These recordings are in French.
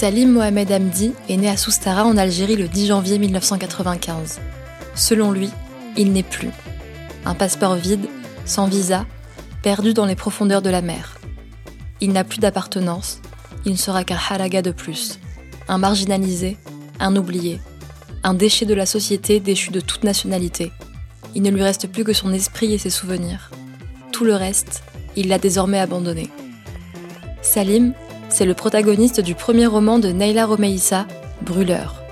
Salim Mohamed Hamdi est né à Soustara en Algérie le 10 janvier 1995. Selon lui, il n'est plus. Un passeport vide, sans visa, perdu dans les profondeurs de la mer. Il n'a plus d'appartenance, il ne sera qu'un haraga de plus. Un marginalisé, un oublié, un déchet de la société déchu de toute nationalité. Il ne lui reste plus que son esprit et ses souvenirs. Tout le reste, il l'a désormais abandonné. Salim c'est le protagoniste du premier roman de Neila Romeissa, Brûleur.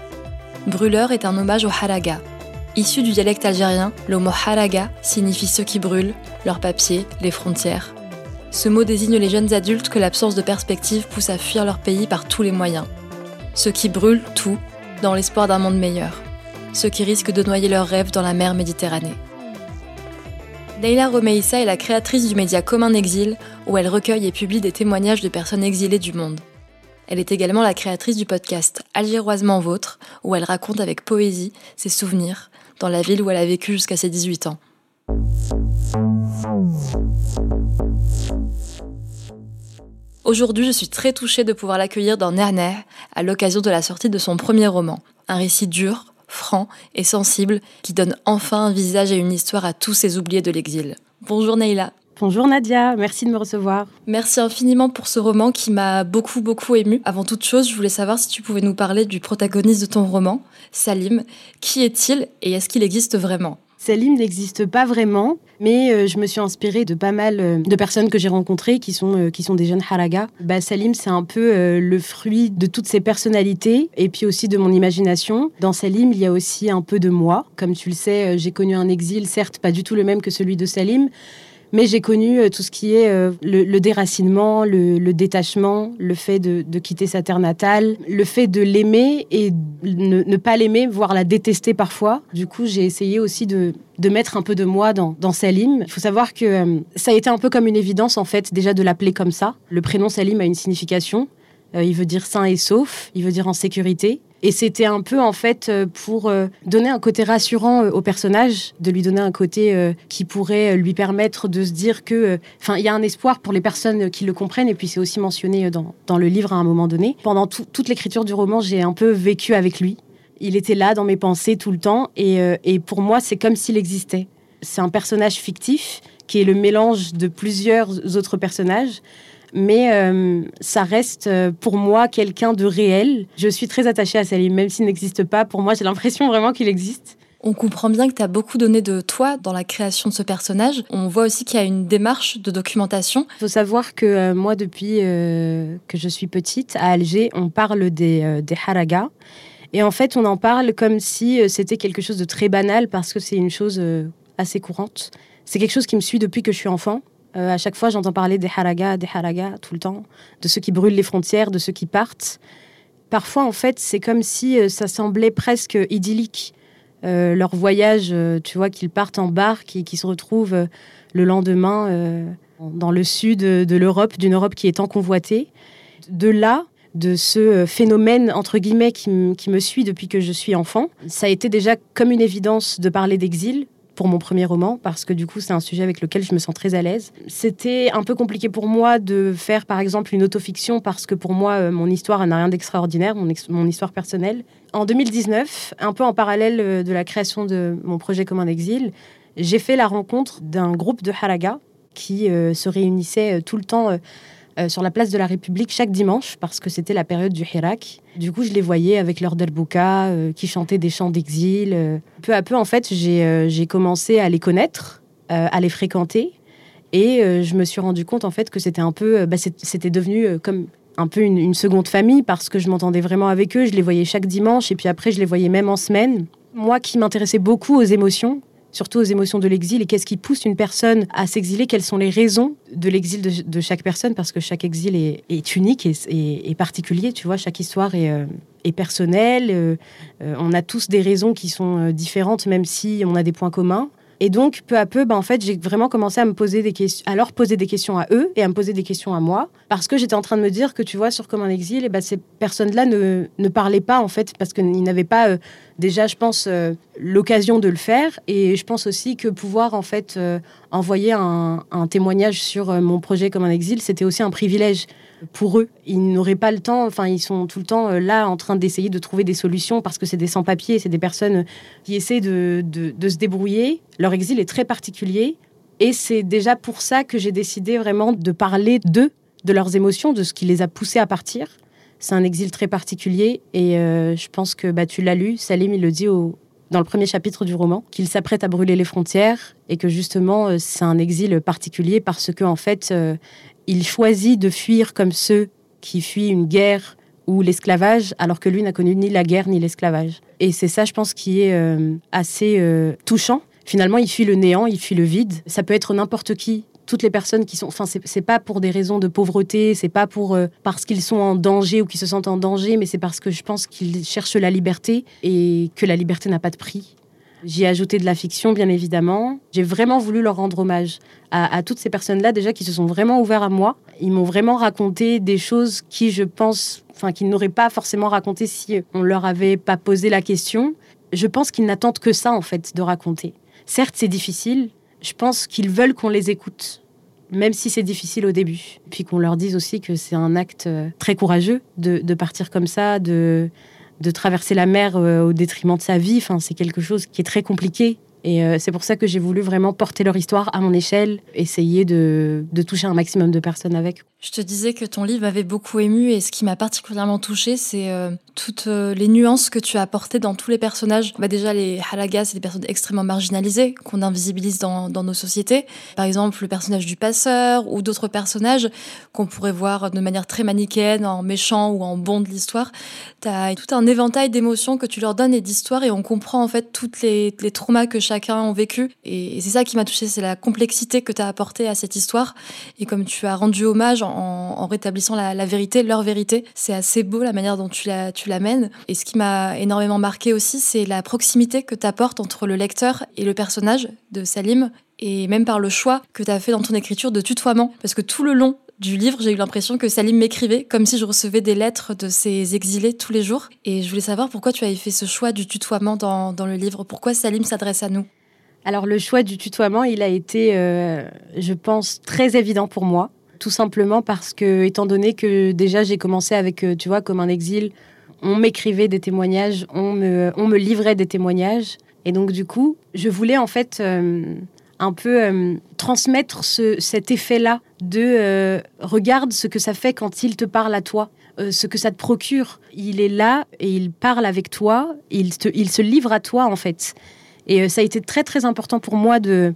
Brûleur est un hommage au haraga. Issu du dialecte algérien, le mot haraga signifie ceux qui brûlent, leurs papiers, les frontières. Ce mot désigne les jeunes adultes que l'absence de perspective pousse à fuir leur pays par tous les moyens. Ceux qui brûlent tout dans l'espoir d'un monde meilleur. Ceux qui risquent de noyer leurs rêves dans la mer Méditerranée. Leila Romeissa est la créatrice du média Comme un exil, où elle recueille et publie des témoignages de personnes exilées du monde. Elle est également la créatrice du podcast Algéroisement Vôtre, où elle raconte avec poésie ses souvenirs dans la ville où elle a vécu jusqu'à ses 18 ans. Aujourd'hui, je suis très touchée de pouvoir l'accueillir dans Nerner à l'occasion de la sortie de son premier roman, un récit dur, franc et sensible qui donne enfin un visage et une histoire à tous ces oubliés de l'exil. Bonjour Neila. Bonjour Nadia, merci de me recevoir. Merci infiniment pour ce roman qui m'a beaucoup beaucoup ému. Avant toute chose, je voulais savoir si tu pouvais nous parler du protagoniste de ton roman, Salim. Qui est-il et est-ce qu'il existe vraiment? Salim n'existe pas vraiment, mais euh, je me suis inspirée de pas mal euh, de personnes que j'ai rencontrées qui sont, euh, qui sont des jeunes haragas. Bah, Salim, c'est un peu le fruit de toutes ces personnalités et puis aussi de mon imagination. Dans Salim, il y a aussi un peu de moi. Comme tu le sais, j'ai connu un exil, certes pas du tout le même que celui de Salim, mais j'ai connu euh, tout ce qui est euh, le, déracinement, le, détachement, le fait de, quitter sa terre natale, le fait de l'aimer et ne, pas l'aimer, voire la détester parfois. Du coup, j'ai essayé aussi de, mettre un peu de moi dans, Salim. Il faut savoir que euh, ça a été un peu comme une évidence, en fait, déjà de l'appeler comme ça. Le prénom Salim a une signification. Il veut dire sain et sauf, il veut dire en sécurité. Et c'était un peu en fait euh, pour euh, donner un côté rassurant euh, au personnage, de lui donner un côté qui pourrait lui permettre de se dire que, enfin, il y a un espoir pour les personnes qui le comprennent. Et puis c'est aussi mentionné dans, dans, le livre à un moment donné. Pendant toute l'écriture du roman, j'ai un peu vécu avec lui. Il était là dans mes pensées tout le temps. Et, et pour moi, c'est comme s'il existait. C'est un personnage fictif qui est le mélange de plusieurs autres personnages mais euh, ça reste euh, pour moi quelqu'un de réel. Je suis très attachée à Salim, même s'il n'existe pas. Pour moi, j'ai l'impression vraiment qu'il existe. On comprend bien que tu as beaucoup donné de toi dans la création de ce personnage. On voit aussi qu'il y a une démarche de documentation. Il faut savoir que euh, moi, depuis que je suis petite, à Alger, on parle des, des haragas. Et en fait, on en parle comme si c'était quelque chose de très banal parce que c'est une chose assez courante. C'est quelque chose qui me suit depuis que je suis enfant. Euh, à chaque fois, j'entends parler des haragas, des haragas, tout le temps, de ceux qui brûlent les frontières, de ceux qui partent. Parfois, en fait, c'est comme si euh, ça semblait presque idyllique. Euh, leur voyage, tu vois, qu'ils partent en barque et qu'ils se retrouvent le lendemain dans le sud de l'Europe, d'une Europe qui est tant convoitée. De là, de ce phénomène, entre guillemets, qui, me suit depuis que je suis enfant, ça a été déjà comme une évidence de parler d'exil, pour mon premier roman parce que du coup c'est un sujet avec lequel je me sens très à l'aise. C'était un peu compliqué pour moi de faire par exemple une autofiction parce que pour moi euh, mon histoire n'a rien d'extraordinaire, mon, mon, histoire personnelle. En 2019, un peu en parallèle euh, de la création de mon projet comme un exil, j'ai fait la rencontre d'un groupe de haraga qui euh, se réunissait tout le temps sur la place de la République chaque dimanche parce que c'était la période du Hirak. Du coup, je les voyais avec leur derbouka qui chantaient des chants d'exil. Peu à peu, en fait, j'ai commencé à les connaître, à les fréquenter. Et je me suis rendu compte en fait que c'était un peu, bah, c'était devenu comme un peu une, seconde famille parce que je m'entendais vraiment avec eux. Je les voyais chaque dimanche et puis après, je les voyais même en semaine. Moi qui m'intéressais beaucoup aux émotions, surtout aux émotions de l'exil et qu'est-ce qui pousse une personne à s'exiler, quelles sont les raisons de l'exil de, chaque personne? Parce que chaque exil est, unique et, particulier, tu vois, chaque histoire est, euh, personnelle. Euh, euh, on a tous des raisons qui sont différentes même si on a des points communs. Et donc, peu à peu, ben, en fait, j'ai vraiment commencé à me poser des questions, à leur poser des questions à eux et à me poser des questions à moi, parce que j'étais en train de me dire que, tu vois, sur Comme un exil, et ben, ces personnes-là ne, ne parlaient pas, en fait, parce qu'ils n'avaient pas, euh, déjà, je pense, euh, l'occasion de le faire. Et je pense aussi que pouvoir, en fait, euh, envoyer un, un, témoignage sur mon projet Comme un exil, c'était aussi un privilège pour eux. Ils n'auraient pas le temps, enfin, ils sont tout le temps euh, là en train d'essayer de trouver des solutions parce que c'est des sans-papiers, c'est des personnes qui essaient de, de, se débrouiller. Leur exil est très particulier et c'est déjà pour ça que j'ai décidé vraiment de parler d'eux, de leurs émotions, de ce qui les a poussés à partir. C'est un exil très particulier et euh, je pense que bah, tu l'as lu, Salim, il le dit au, dans le premier chapitre du roman, qu'il s'apprête à brûler les frontières et que justement euh, c'est un exil particulier parce que en fait il choisit de fuir comme ceux qui fuient une guerre ou l'esclavage, alors que lui n'a connu ni la guerre ni l'esclavage. Et c'est ça, je pense, qui est euh, assez euh, touchant. Finalement, il fuit le néant, il fuit le vide. Ça peut être n'importe qui. Toutes les personnes qui sont, enfin, c'est pas pour des raisons de pauvreté, c'est pas pour euh, parce qu'ils sont en danger ou qu'ils se sentent en danger, mais c'est parce que je pense qu'ils cherchent la liberté et que la liberté n'a pas de prix. J'y ai ajouté de la fiction, bien évidemment. J'ai vraiment voulu leur rendre hommage à, toutes ces personnes-là, déjà, qui se sont vraiment ouverts à moi. Ils m'ont vraiment raconté des choses qui, je pense, enfin, qu'ils n'auraient pas forcément raconté si on leur avait pas posé la question. Je pense qu'ils n'attendent que ça, en fait, de raconter. Certes, c'est difficile. Je pense qu'ils veulent qu'on les écoute même si c'est difficile au début. Puis qu'on leur dise aussi que c'est un acte euh, très courageux de, de partir comme ça, de, de traverser la mer euh, au détriment de sa vie. Enfin, c'est quelque chose qui est très compliqué. Et euh, c'est pour ça que j'ai voulu vraiment porter leur histoire à mon échelle, essayer de, de toucher un maximum de personnes avec. Je te disais que ton livre avait beaucoup ému et ce qui m'a particulièrement touchée, c'est euh, toutes euh, les nuances que tu as apportées dans tous les personnages. Bah déjà, les halagas, c'est des personnes extrêmement marginalisées qu'on invisibilise dans, nos sociétés. Par exemple, le personnage du passeur ou d'autres personnages qu'on pourrait voir de manière très manichéenne, en méchant ou en bon de l'histoire. Tu as tout un éventail d'émotions que tu leur donnes et d'histoires et on comprend en fait toutes les, traumas que chacun a vécu. Et, et c'est ça qui m'a touchée, c'est la complexité que tu as apportée à cette histoire. Et comme tu as rendu hommage en, rétablissant la, vérité, leur vérité. C'est assez beau la manière dont tu l'amènes. Et ce qui m'a énormément marqué aussi, c'est la proximité que tu apportes entre le lecteur et le personnage de Salim, et même par le choix que tu as fait dans ton écriture de tutoiement. Parce que tout le long du livre, j'ai eu l'impression que Salim m'écrivait comme si je recevais des lettres de ses exilés tous les jours. Et je voulais savoir pourquoi tu avais fait ce choix du tutoiement dans, le livre. Pourquoi Salim s'adresse à nous? Alors le choix du tutoiement, il a été, euh, je pense, très évident pour moi. Tout simplement parce que, étant donné que déjà j'ai commencé avec, euh, tu vois, comme un exil, on m'écrivait des témoignages, on me, on me livrait des témoignages. Et donc, du coup, je voulais en fait euh, un peu euh, transmettre ce, cet effet-là de regarde ce que ça fait quand il te parle à toi, ce que ça te procure. Il est là et il parle avec toi, il, te, il se livre à toi en fait. Et ça a été très très important pour moi de,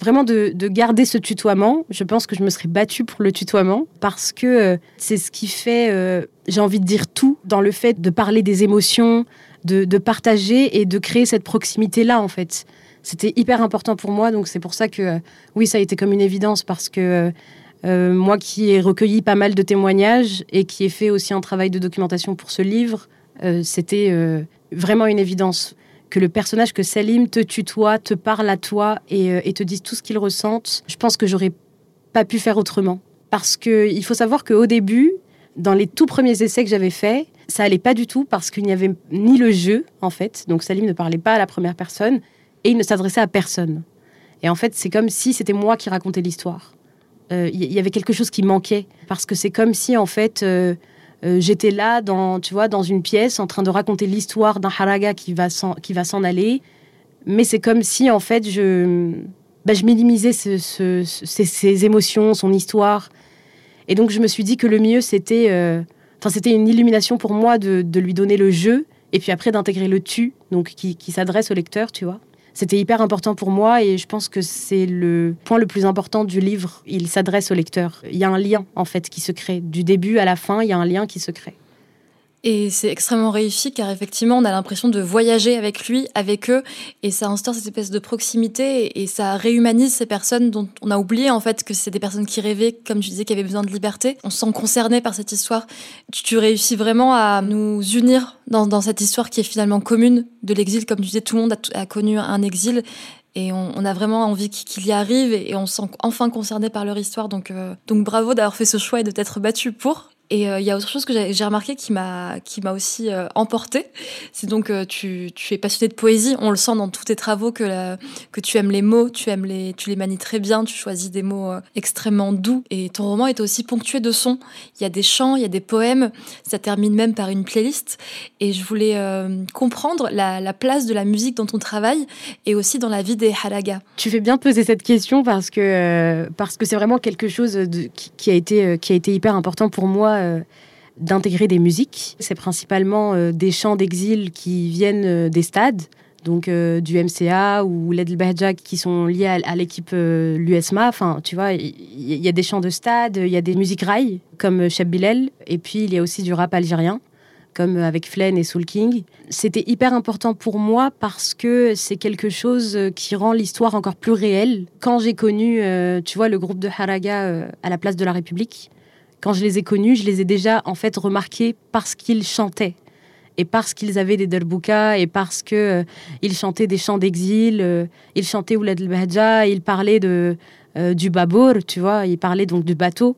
vraiment de, garder ce tutoiement. Je pense que je me serais battue pour le tutoiement parce que euh, c'est ce qui fait, euh, j'ai envie de dire tout, dans le fait de parler des émotions, de, partager et de créer cette proximité-là, en fait. C'était hyper important pour moi, donc c'est pour ça que, euh, oui, ça a été comme une évidence parce que moi qui ai recueilli pas mal de témoignages et qui ai fait aussi un travail de documentation pour ce livre, c'était vraiment une évidence que le personnage que Salim te tutoie, te parle à toi euh, et, te dise tout ce qu'il ressente, je pense que j'aurais pas pu faire autrement. Parce qu'il faut savoir qu'au début, dans les tout premiers essais que j'avais faits, ça allait pas du tout parce qu'il n'y avait ni le jeu, en fait. Donc Salim ne parlait pas à la première personne et il ne s'adressait à personne. Et en fait, c'est comme si c'était moi qui racontais l'histoire. Euh, il y, avait quelque chose qui manquait parce que c'est comme si, en fait, euh, euh, j'étais là, dans, tu vois, dans une pièce, en train de raconter l'histoire d'un haraga qui va s'en aller, mais c'est comme si en fait je, bah, je minimisais ces, émotions, son histoire. Et donc je me suis dit que le mieux c'était, euh, c'était une illumination pour moi de, lui donner le jeu et puis après d'intégrer le tu, donc qui, qui s'adresse au lecteur, tu vois. C'était hyper important pour moi et je pense que c'est le point le plus important du livre. Il s'adresse au lecteur. Il y a un lien en fait qui se crée. Du début à la fin, il y a un lien qui se crée. Et c'est extrêmement réussi car effectivement, on a l'impression de voyager avec lui, avec eux, et ça instaure cette espèce de proximité et ça réhumanise ces personnes dont on a oublié en fait que c'est des personnes qui rêvaient, comme tu disais, qui avaient besoin de liberté. On se sent concerné par cette histoire. Tu, réussis vraiment à nous unir dans, cette histoire qui est finalement commune de l'exil. Comme tu disais, tout le monde a, connu un exil et on, a vraiment envie qu'il y arrive et, on se sent enfin concerné par leur histoire. Donc, euh, donc bravo d'avoir fait ce choix et de t'être battu pour. Et euh, il y a autre chose que j'ai remarqué qui m'a qui m'a aussi euh, emporté. C'est donc euh, tu, tu es passionné de poésie. On le sent dans tous tes travaux que que tu aimes les mots, tu aimes les tu les manies très bien. Tu choisis des mots extrêmement doux. Et ton roman est aussi ponctué de sons. Il y a des chants, il y a des poèmes. Ça termine même par une playlist. Et je voulais comprendre la, la, place de la musique dans ton travail et aussi dans la vie des halagas. Tu fais bien poser cette question parce que parce que c'est vraiment quelque chose de, qui, a été qui a été hyper important pour moi euh, d'intégrer des musiques. C'est principalement euh, des chants d'exil qui viennent euh, des stades, donc du MCA ou l'Edel qui sont liés à, l'équipe l'USMA. Enfin, tu vois, il y, a des chants de stade, il y a des musiques rail comme Cheb Bilal, et puis il y a aussi du rap algérien comme avec Flen et Soul King. C'était hyper important pour moi parce que c'est quelque chose qui rend l'histoire encore plus réelle. Quand j'ai connu, tu vois, le groupe de Haraga à la place de la République, quand je les ai connus, je les ai déjà en fait remarqués parce qu'ils chantaient et parce qu'ils avaient des derboukas et parce que euh, ils chantaient des chants d'exil, euh, ils chantaient Oulad el ils parlaient de euh, du babour, tu vois, ils parlaient donc du bateau,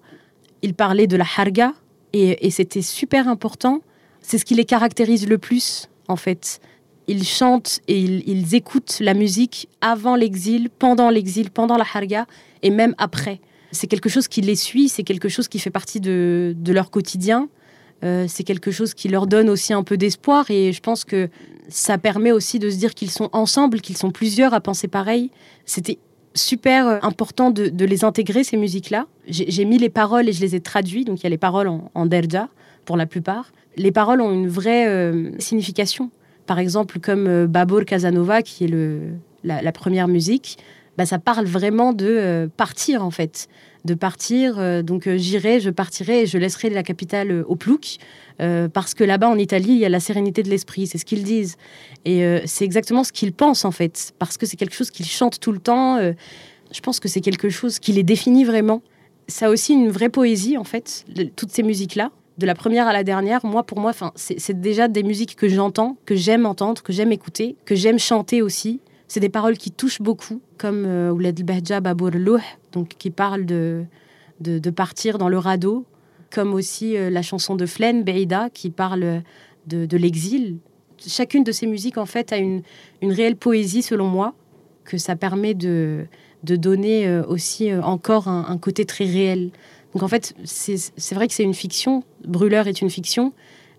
ils parlaient de la harga et, c'était super important. C'est ce qui les caractérise le plus en fait. Ils chantent et ils, ils écoutent la musique avant l'exil, pendant l'exil, pendant la harga et même après c'est quelque chose qui les suit, c'est quelque chose qui fait partie de, leur quotidien. Euh, c'est quelque chose qui leur donne aussi un peu d'espoir et je pense que ça permet aussi de se dire qu'ils sont ensemble, qu'ils sont plusieurs à penser pareil. C'était super euh, important de, les intégrer, ces musiques-là. J'ai mis les paroles et je les ai traduites, donc il y a les paroles en, derja pour la plupart. Les paroles ont une vraie euh, signification. Par exemple, comme Babur Casanova, qui est la première musique, bah, ça parle vraiment de euh, partir en fait, de partir. Euh, donc euh, j'irai, je partirai et je laisserai la capitale au plouc. parce que là-bas en Italie, il y a la sérénité de l'esprit, c'est ce qu'ils disent. Et c'est exactement ce qu'ils pensent en fait, parce que c'est quelque chose qu'ils chantent tout le temps. je pense que c'est quelque chose qui les définit vraiment. Ça a aussi une vraie poésie en fait, toutes ces musiques-là de la première à la dernière, moi, pour moi, c'est déjà des musiques que j'entends, que j'aime entendre, que j'aime écouter, que j'aime chanter aussi. C'est des paroles qui touchent beaucoup, comme euh, Ouled Bahja Babour donc qui parle de, de, partir dans le radeau, comme aussi euh, la chanson de Flen, Beida, qui parle de, l'exil. Chacune de ces musiques, en fait, a une, une réelle poésie, selon moi, que ça permet de, de donner euh, aussi encore un, côté très réel. Donc en fait, c'est vrai que c'est une fiction, Brûleur est une fiction,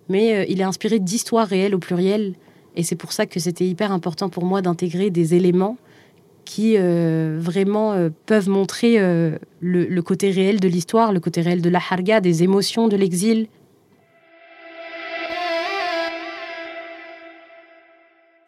mais il est inspiré d'histoires réelles au pluriel. Et c'est pour ça que c'était hyper important pour moi d'intégrer des éléments qui euh, vraiment euh, peuvent montrer euh, le, le, côté réel de l'histoire, le côté réel de la harga, des émotions de l'exil,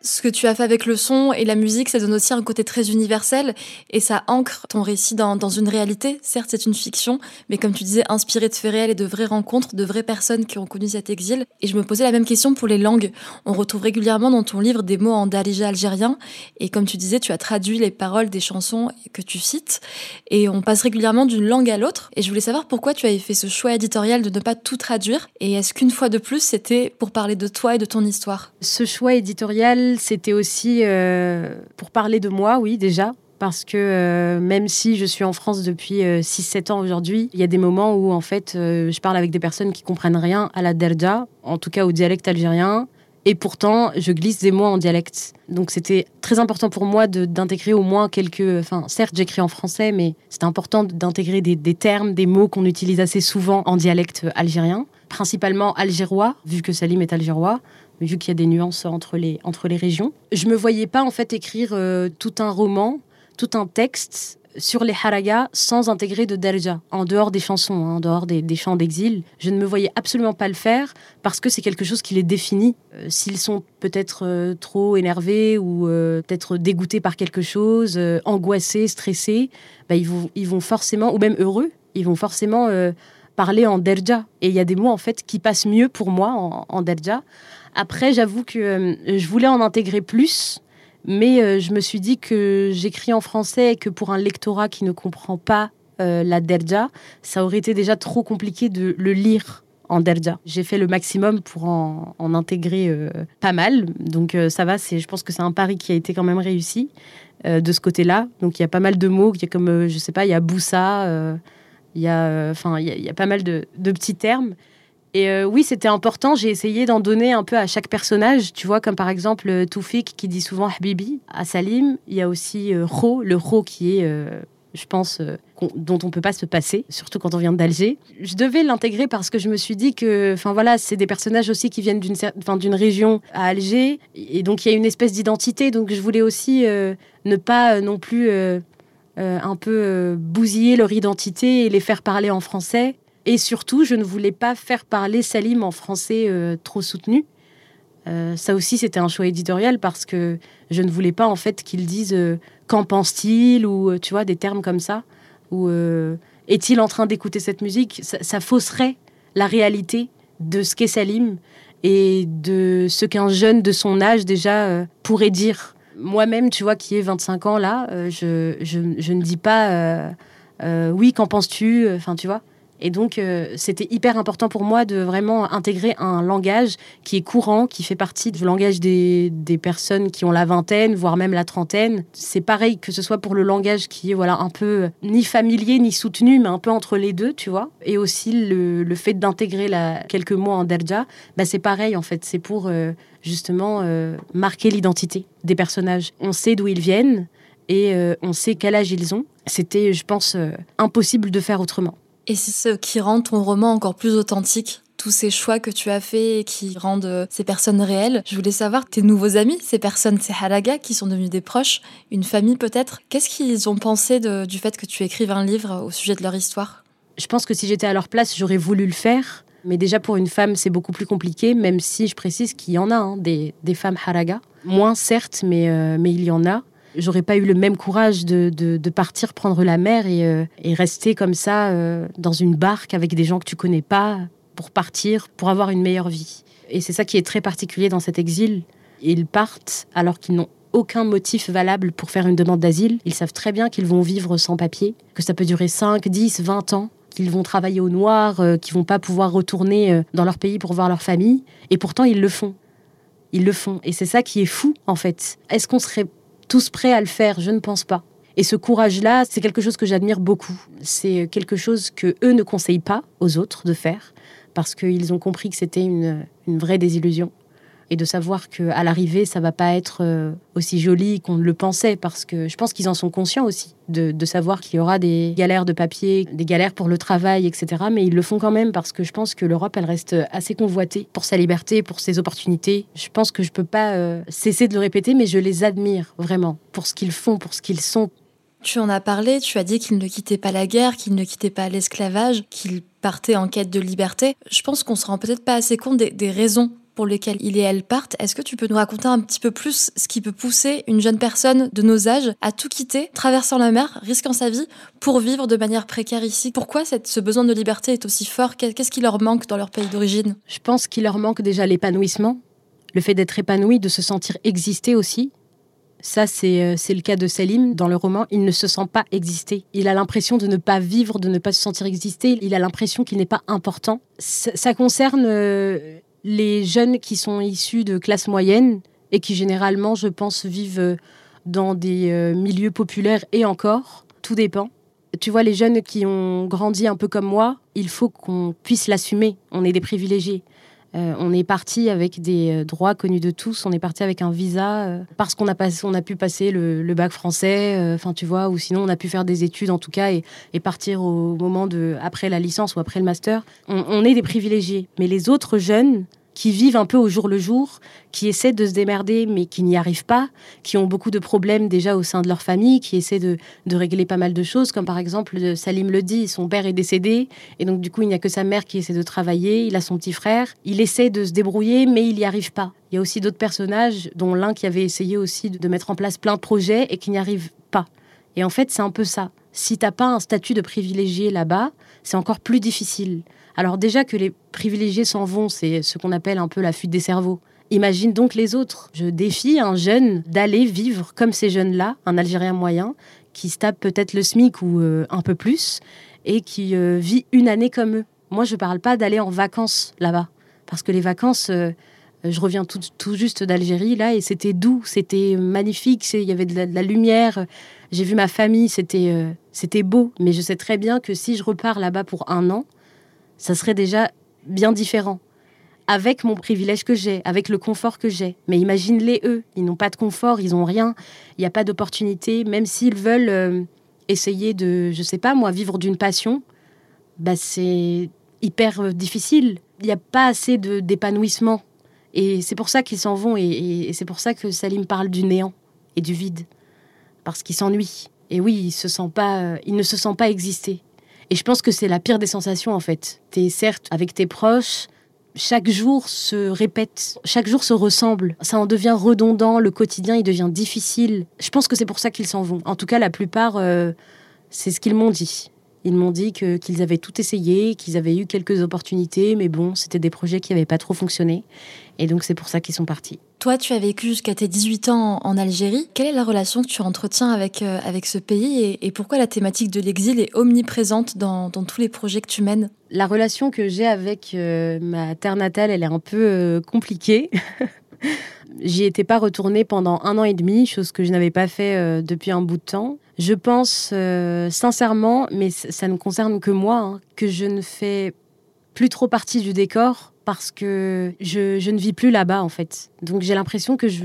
ce que tu as fait avec le son et la musique, ça donne aussi un côté très universel et ça ancre ton récit dans, une réalité. Certes, c'est une fiction, mais comme tu disais, inspiré de faits réels et de vraies rencontres, de vraies personnes qui ont connu cet exil. Et je me posais la même question pour les langues. On retrouve régulièrement dans ton livre des mots en darija algérien et comme tu disais, tu as traduit les paroles des chansons que tu cites et on passe régulièrement d'une langue à l'autre. Et je voulais savoir pourquoi tu avais fait ce choix éditorial de ne pas tout traduire et est-ce qu'une fois de plus, c'était pour parler de toi et de ton histoire? Ce choix éditorial, c'était aussi euh, pour parler de moi, oui, déjà. Parce que euh, même si je suis en France depuis 6-7 euh, ans aujourd'hui, il y a des moments où en fait je parle avec des personnes qui comprennent rien à la derja, en tout cas au dialecte algérien, et pourtant je glisse des mots en dialecte. Donc c'était très important pour moi d'intégrer au moins quelques. Enfin, certes j'écris en français, mais c'est important d'intégrer des termes, des mots qu'on utilise assez souvent en dialecte algérien, principalement algérois, vu que Salim est algérois vu qu'il y a des nuances entre les, entre les régions. Je me voyais pas en fait écrire euh, tout un roman, tout un texte sur les haragas sans intégrer de derja, en dehors des chansons, hein, en dehors des, chants d'exil. Je ne me voyais absolument pas le faire parce que c'est quelque chose qui les définit. Euh, s'ils sont peut-être euh, trop énervés ou peut-être dégoûtés par quelque chose, angoissés, stressés, bah, vont, ils vont forcément, ou même heureux, ils vont forcément parler en derja. Et il y a des mots en fait qui passent mieux pour moi en, en derja. Après, j'avoue que euh, je voulais en intégrer plus, mais euh, je me suis dit que j'écris en français et que pour un lectorat qui ne comprend pas euh, la derja, ça aurait été déjà trop compliqué de le lire en derja. J'ai fait le maximum pour en, intégrer pas mal, donc ça va. C'est, je pense que c'est un pari qui a été quand même réussi de ce côté-là. Donc il y a pas mal de mots, il y a comme je sais pas, il y a boussa. Il y a, enfin, il, pas mal de, petits termes. Et euh, oui, c'était important. J'ai essayé d'en donner un peu à chaque personnage. Tu vois, comme par exemple euh, Toufik qui dit souvent Habibi à Salim. Il y a aussi euh, Ro, le Ro qui est, je pense, dont on peut pas se passer, surtout quand on vient d'Alger. Je devais l'intégrer parce que je me suis dit que, enfin voilà, c'est des personnages aussi qui viennent d'une région à Alger, et donc il y a une espèce d'identité. Donc je voulais aussi ne pas non plus un peu bousiller leur identité et les faire parler en français et surtout, je ne voulais pas faire parler Salim en français euh, trop soutenu. Euh, ça aussi, c'était un choix éditorial parce que je ne voulais pas en fait qu'il dise euh, qu'en pense-t-il ou tu vois des termes comme ça ou est-il en train d'écouter cette musique? Ça, fausserait la réalité de ce qu'est Salim et de ce qu'un jeune de son âge déjà pourrait dire. Moi-même, tu vois, qui ai 25 ans là, je, je, ne dis pas oui, qu'en penses-tu? Enfin, tu vois, et donc, euh, c'était hyper important pour moi de vraiment intégrer un langage qui est courant, qui fait partie du langage des, des personnes qui ont la vingtaine, voire même la trentaine. C'est pareil que ce soit pour le langage qui est voilà un peu ni familier ni soutenu, mais un peu entre les deux, tu vois. Et aussi le, le fait d'intégrer quelques mots en derja, bah c'est pareil en fait. C'est pour euh, justement euh, marquer l'identité des personnages. On sait d'où ils viennent et on sait quel âge ils ont. C'était, je pense, impossible de faire autrement. Et c'est ce qui rend ton roman encore plus authentique tous ces choix que tu as faits et qui rendent euh, ces personnes réelles. Je voulais savoir, tes nouveaux amis, ces personnes, ces halagas qui sont devenus des proches, une famille peut-être, qu'est-ce qu'ils ont pensé du fait que tu écrives un livre au sujet de leur histoire? Je pense que si j'étais à leur place, j'aurais voulu le faire. Mais déjà pour une femme, c'est beaucoup plus compliqué, même si je précise qu'il y en a, hein, des, femmes haraga. Moins certes, mais, euh, mais il y en a j'aurais pas eu le même courage de, de, partir prendre la mer et, euh, rester comme ça euh, dans une barque avec des gens que tu connais pas pour partir, pour avoir une meilleure vie. Et c'est ça qui est très particulier dans cet exil. Ils partent alors qu'ils n'ont aucun motif valable pour faire une demande d'asile. Ils savent très bien qu'ils vont vivre sans papier, que ça peut durer 5, 10, 20 ans, qu'ils vont travailler au noir, euh, qu'ils vont pas pouvoir retourner dans leur pays pour voir leur famille. Et pourtant, ils le font. Ils le font. Et c'est ça qui est fou, en fait. Est-ce qu'on serait tous prêts à le faire, je ne pense pas. Et ce courage-là, c'est quelque chose que j'admire beaucoup. C'est quelque chose que eux ne conseillent pas aux autres de faire parce qu'ils ont compris que c'était une, une vraie désillusion et de savoir qu'à l'arrivée, ça va pas être euh, aussi joli qu'on le pensait, parce que je pense qu'ils en sont conscients aussi, de, savoir qu'il y aura des galères de papier, des galères pour le travail, etc. Mais ils le font quand même parce que je pense que l'Europe, elle reste assez convoitée pour sa liberté, pour ses opportunités. Je pense que je peux pas euh, cesser de le répéter, mais je les admire vraiment pour ce qu'ils font, pour ce qu'ils sont. Tu en as parlé, tu as dit qu'ils ne quittaient pas la guerre, qu'ils ne quittaient pas l'esclavage, qu'ils partaient en quête de liberté. Je pense qu'on se rend peut-être pas assez compte des raisons lesquels il et elle partent. Est-ce que tu peux nous raconter un petit peu plus ce qui peut pousser une jeune personne de nos âges à tout quitter, traversant la mer, risquant sa vie, pour vivre de manière précaire ici? Pourquoi ce besoin de liberté est aussi fort? Qu'est-ce qui leur manque dans leur pays d'origine? Je pense qu'il leur manque déjà l'épanouissement, le fait d'être épanoui, de se sentir exister aussi. Ça, euh, c'est le cas de Selim dans le roman. Il ne se sent pas exister. Il a l'impression de ne pas vivre, de ne pas se sentir exister. Il a l'impression qu'il n'est pas important. Ça, ça concerne euh, les jeunes qui sont issus de classes moyennes et qui généralement, je pense, vivent dans des euh, milieux populaires et encore, tout dépend. Tu vois, les jeunes qui ont grandi un peu comme moi, il faut qu'on puisse l'assumer. On est des privilégiés. Euh, on est parti avec des euh, droits connus de tous. On est parti avec un visa euh, parce qu'on a, on a pu passer le, bac français, enfin tu vois, ou sinon on a pu faire des études en tout cas et, partir au moment de après la licence ou après le master. On, est des privilégiés, mais les autres jeunes qui vivent un peu au jour le jour, qui essaient de se démerder mais qui n'y arrivent pas, qui ont beaucoup de problèmes déjà au sein de leur famille, qui essaient de, régler pas mal de choses, comme par exemple euh, Salim le dit, son père est décédé et donc du coup il n'y a que sa mère qui essaie de travailler, il a son petit frère, il essaie de se débrouiller mais il n'y arrive pas. Il y a aussi d'autres personnages, dont l'un qui avait essayé aussi de mettre en place plein de projets et qui n'y arrive pas. Et en fait c'est un peu ça. Si t'as pas un statut de privilégié là-bas, c'est encore plus difficile. Alors déjà que les privilégiés s'en vont, c'est ce qu'on appelle un peu la fuite des cerveaux. Imagine donc les autres. Je défie un jeune d'aller vivre comme ces jeunes-là, un Algérien moyen, qui se tape peut-être le SMIC ou euh, un peu plus, et qui euh, vit une année comme eux. Moi, je ne parle pas d'aller en vacances là-bas, parce que les vacances, euh, je reviens tout, juste d'Algérie, là, et c'était doux, c'était magnifique, il y avait de la, lumière, j'ai vu ma famille, c'était c'était beau, mais je sais très bien que si je repars là-bas pour un an, ça serait déjà bien différent. Avec mon privilège que j'ai, avec le confort que j'ai. Mais imagine-les eux, ils n'ont pas de confort, ils n'ont rien, il n'y a pas d'opportunité, même s'ils veulent euh, essayer de, je sais pas moi, vivre d'une passion, bah c'est hyper euh, difficile. Il n'y a pas assez d'épanouissement. Et c'est pour ça qu'ils s'en vont, et, c'est pour ça que Salim parle du néant et du vide. Parce qu'ils s'ennuient. Et oui, il, euh, il ne se sent pas exister. Et je pense que c'est la pire des sensations, en fait. Tu es certes avec tes proches, chaque jour se répète, chaque jour se ressemble. Ça en devient redondant, le quotidien, il devient difficile. Je pense que c'est pour ça qu'ils s'en vont. En tout cas, la plupart, euh, c'est ce qu'ils m'ont dit. Ils m'ont dit qu'ils avaient tout essayé, qu'ils avaient eu quelques opportunités, mais bon, c'était des projets qui n'avaient pas trop fonctionné. Et donc, c'est pour ça qu'ils sont partis. Toi, tu as vécu jusqu'à tes 18 ans en Algérie. Quelle est la relation que tu entretiens avec, euh, avec ce pays et, pourquoi la thématique de l'exil est omniprésente dans, dans, tous les projets que tu mènes? La relation que j'ai avec euh, ma terre natale, elle est un peu euh, compliquée. J'y étais pas retournée pendant un an et demi, chose que je n'avais pas fait depuis un bout de temps. Je pense sincèrement, mais ça ne concerne que moi, hein, que je ne fais plus trop partie du décor parce que je, ne vis plus là-bas en fait. Donc j'ai l'impression que je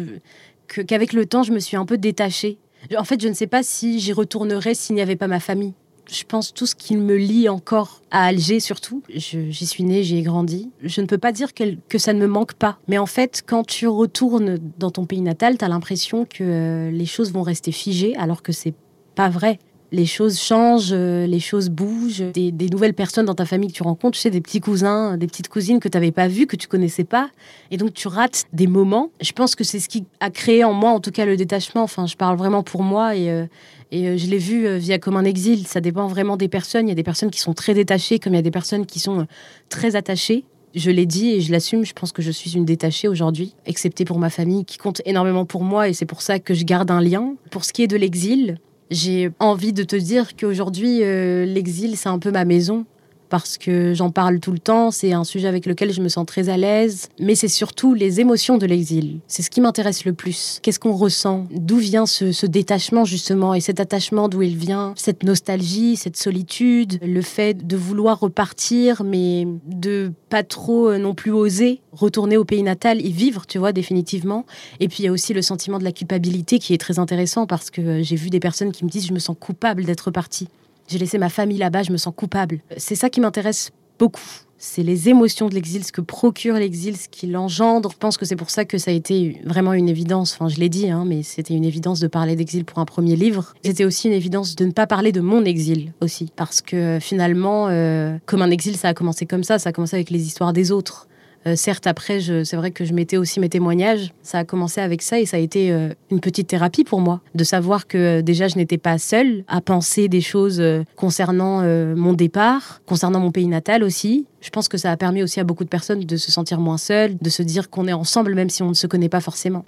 qu'avec le temps je me suis un peu détachée. En fait, je ne sais pas si j'y retournerais s'il n'y avait pas ma famille. Je pense tout ce qui me lie encore à Alger surtout. J'y suis née, j'y ai grandi. Je ne peux pas dire que, ça ne me manque pas. Mais en fait, quand tu retournes dans ton pays natal, tu as l'impression que euh, les choses vont rester figées alors que c'est pas vrai les choses changent, euh, les choses bougent, des, nouvelles personnes dans ta famille que tu rencontres, des petits cousins, des petites cousines que tu n'avais pas vues, que tu connaissais pas, et donc tu rates des moments. Je pense que c'est ce qui a créé en moi, en tout cas, le détachement. Enfin, je parle vraiment pour moi et, euh, et euh, je l'ai vu via comme un exil. Ça dépend vraiment des personnes. Il y a des personnes qui sont très détachées, comme il y a des personnes qui sont très attachées. Je l'ai dit et je l'assume, je pense que je suis une détachée aujourd'hui, excepté pour ma famille qui compte énormément pour moi et c'est pour ça que je garde un lien. Pour ce qui est de l'exil, j'ai envie de te dire qu'aujourd'hui, euh, l'exil, c'est un peu ma maison parce que j'en parle tout le temps, c'est un sujet avec lequel je me sens très à l'aise, mais c'est surtout les émotions de l'exil. C'est ce qui m'intéresse le plus. Qu'est-ce qu'on ressent? D'où vient ce, détachement justement? Et cet attachement d'où il vient? Cette nostalgie, cette solitude, le fait de vouloir repartir, mais de pas trop euh, non plus oser retourner au pays natal, y vivre, tu vois, définitivement. Et puis il y a aussi le sentiment de la culpabilité qui est très intéressant parce que euh, j'ai vu des personnes qui me disent je me sens coupable d'être partie. J'ai laissé ma famille là-bas, je me sens coupable. C'est ça qui m'intéresse beaucoup. C'est les émotions de l'exil, ce que procure l'exil, ce qu'il engendre. Je pense que c'est pour ça que ça a été vraiment une évidence. Enfin, je l'ai dit, hein, mais c'était une évidence de parler d'exil pour un premier livre. C'était aussi une évidence de ne pas parler de mon exil aussi. Parce que finalement, euh, comme un exil, ça a commencé comme ça. Ça a commencé avec les histoires des autres. Euh, certes, après, c'est vrai que je mettais aussi mes témoignages. Ça a commencé avec ça et ça a été euh, une petite thérapie pour moi, de savoir que euh, déjà je n'étais pas seule à penser des choses concernant mon départ, concernant mon pays natal aussi. Je pense que ça a permis aussi à beaucoup de personnes de se sentir moins seules, de se dire qu'on est ensemble même si on ne se connaît pas forcément.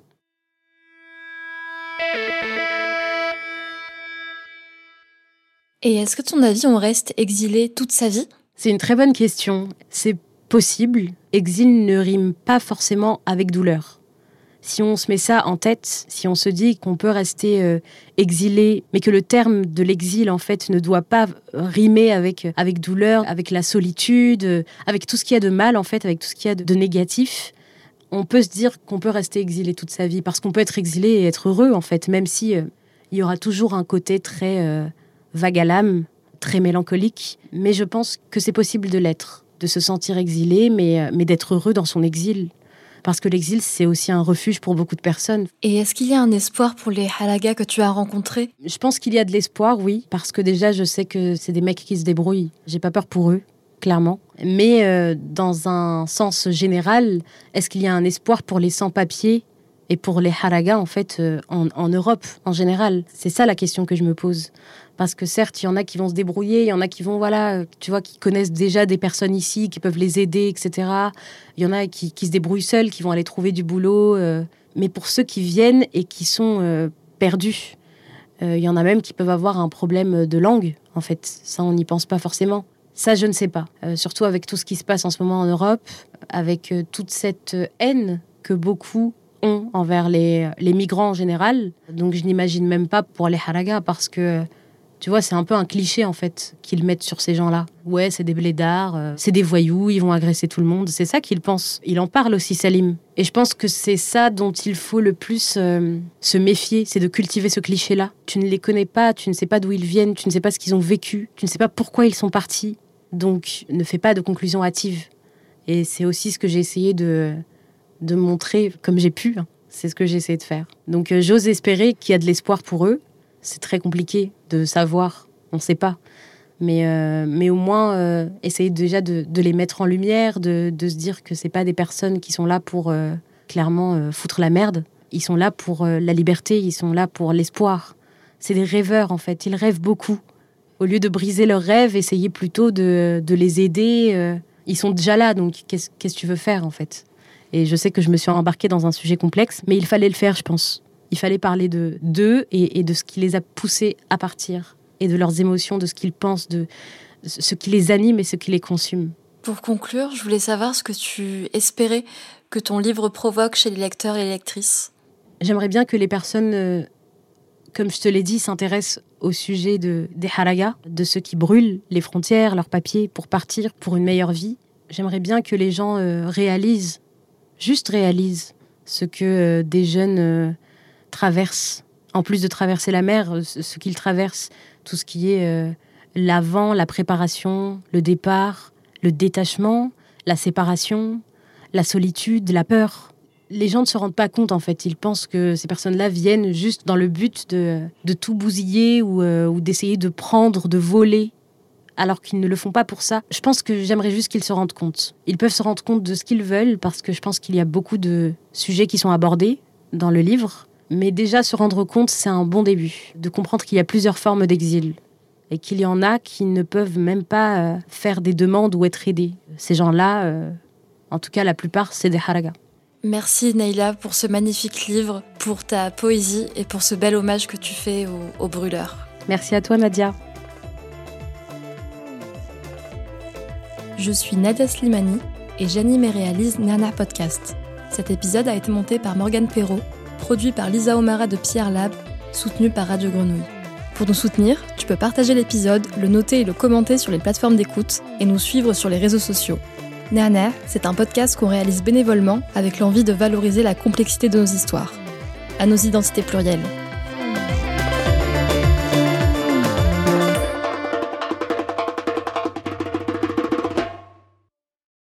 Et est-ce que, ton avis, on reste exilé toute sa vie? C'est une très bonne question. C'est possible, exil ne rime pas forcément avec douleur. Si on se met ça en tête, si on se dit qu'on peut rester euh, exilé, mais que le terme de l'exil en fait ne doit pas rimer avec avec douleur, avec la solitude, avec tout ce qu'il y a de mal en fait, avec tout ce qu'il y a de négatif, on peut se dire qu'on peut rester exilé toute sa vie parce qu'on peut être exilé et être heureux en fait, même si euh, il y aura toujours un côté très euh, vague à l'âme, très mélancolique. Mais je pense que c'est possible de l'être de se sentir exilé, mais, mais d'être heureux dans son exil. Parce que l'exil, c'est aussi un refuge pour beaucoup de personnes. Et est-ce qu'il y a un espoir pour les halagas que tu as rencontrés? Je pense qu'il y a de l'espoir, oui, parce que déjà, je sais que c'est des mecs qui se débrouillent. J'ai pas peur pour eux, clairement. Mais euh, dans un sens général, est-ce qu'il y a un espoir pour les sans-papiers? Et pour les haragas, en fait, euh, en, Europe en général C'est ça la question que je me pose. Parce que certes, il y en a qui vont se débrouiller, il y en a qui vont, voilà, tu vois, qui connaissent déjà des personnes ici, qui peuvent les aider, etc. Il y en a qui, se débrouillent seuls, qui vont aller trouver du boulot. Euh. mais pour ceux qui viennent et qui sont euh, perdus, il y en a même qui peuvent avoir un problème de langue, en fait. Ça, on n'y pense pas forcément. Ça, je ne sais pas. surtout avec tout ce qui se passe en ce moment en Europe, avec toute cette haine que beaucoup ont envers les, les migrants en général. Donc je n'imagine même pas pour les haragas parce que tu vois, c'est un peu un cliché en fait qu'ils mettent sur ces gens-là. Ouais, c'est des blédards, euh, c'est des voyous, ils vont agresser tout le monde. C'est ça qu'ils pensent. Il en parle aussi, Salim. Et je pense que c'est ça dont il faut le plus euh, se méfier, c'est de cultiver ce cliché-là. Tu ne les connais pas, tu ne sais pas d'où ils viennent, tu ne sais pas ce qu'ils ont vécu, tu ne sais pas pourquoi ils sont partis. Donc ne fais pas de conclusions hâtives. Et c'est aussi ce que j'ai essayé de, de montrer comme j'ai pu. Hein. C'est ce que j'ai essayé de faire. Donc euh, j'ose espérer qu'il y a de l'espoir pour eux. C'est très compliqué de savoir, on ne sait pas. Mais, euh, mais au moins, euh, essayer déjà de, les mettre en lumière, de, se dire que c'est pas des personnes qui sont là pour clairement foutre la merde. Ils sont là pour la liberté, ils sont là pour l'espoir. C'est des rêveurs en fait, ils rêvent beaucoup. Au lieu de briser leurs rêves, essayez plutôt de les aider. ils sont déjà là, donc qu'est-ce que tu veux faire en fait? Et je sais que je me suis embarquée dans un sujet complexe, mais il fallait le faire, je pense. Il fallait parler de d'eux et, de ce qui les a poussés à partir, et de leurs émotions, de ce qu'ils pensent, de ce qui les anime et ce qui les consume. Pour conclure, je voulais savoir ce que tu espérais que ton livre provoque chez les lecteurs et les lectrices. J'aimerais bien que les personnes, euh, comme je te l'ai dit, s'intéressent au sujet de, des haragas, de ceux qui brûlent les frontières, leurs papiers pour partir pour une meilleure vie. J'aimerais bien que les gens euh, réalisent juste réalise ce que euh, des jeunes euh, traversent. En plus de traverser la mer, euh, ce qu'ils traversent, tout ce qui est l'avant, la préparation, le départ, le détachement, la séparation, la solitude, la peur. Les gens ne se rendent pas compte en fait. Ils pensent que ces personnes-là viennent juste dans le but de, tout bousiller ou d'essayer de prendre, de voler alors qu'ils ne le font pas pour ça. Je pense que j'aimerais juste qu'ils se rendent compte. Ils peuvent se rendre compte de ce qu'ils veulent parce que je pense qu'il y a beaucoup de sujets qui sont abordés dans le livre. Mais déjà se rendre compte, c'est un bon début. De comprendre qu'il y a plusieurs formes d'exil et qu'il y en a qui ne peuvent même pas euh, faire des demandes ou être aidés. Ces gens-là, euh, en tout cas la plupart, c'est des haragas. Merci Naïla pour ce magnifique livre, pour ta poésie et pour ce bel hommage que tu fais aux, aux brûleurs. Merci à toi Nadia. Je suis Nadia Slimani et j'anime et réalise Nana Podcast. Cet épisode a été monté par Morgane Perrault, produit par Lisa Omara de Pierre Lab, soutenu par Radio Grenouille. Pour nous soutenir, tu peux partager l'épisode, le noter et le commenter sur les plateformes d'écoute et nous suivre sur les réseaux sociaux. Nana, c'est un podcast qu'on réalise bénévolement avec l'envie de valoriser la complexité de nos histoires, à nos identités plurielles.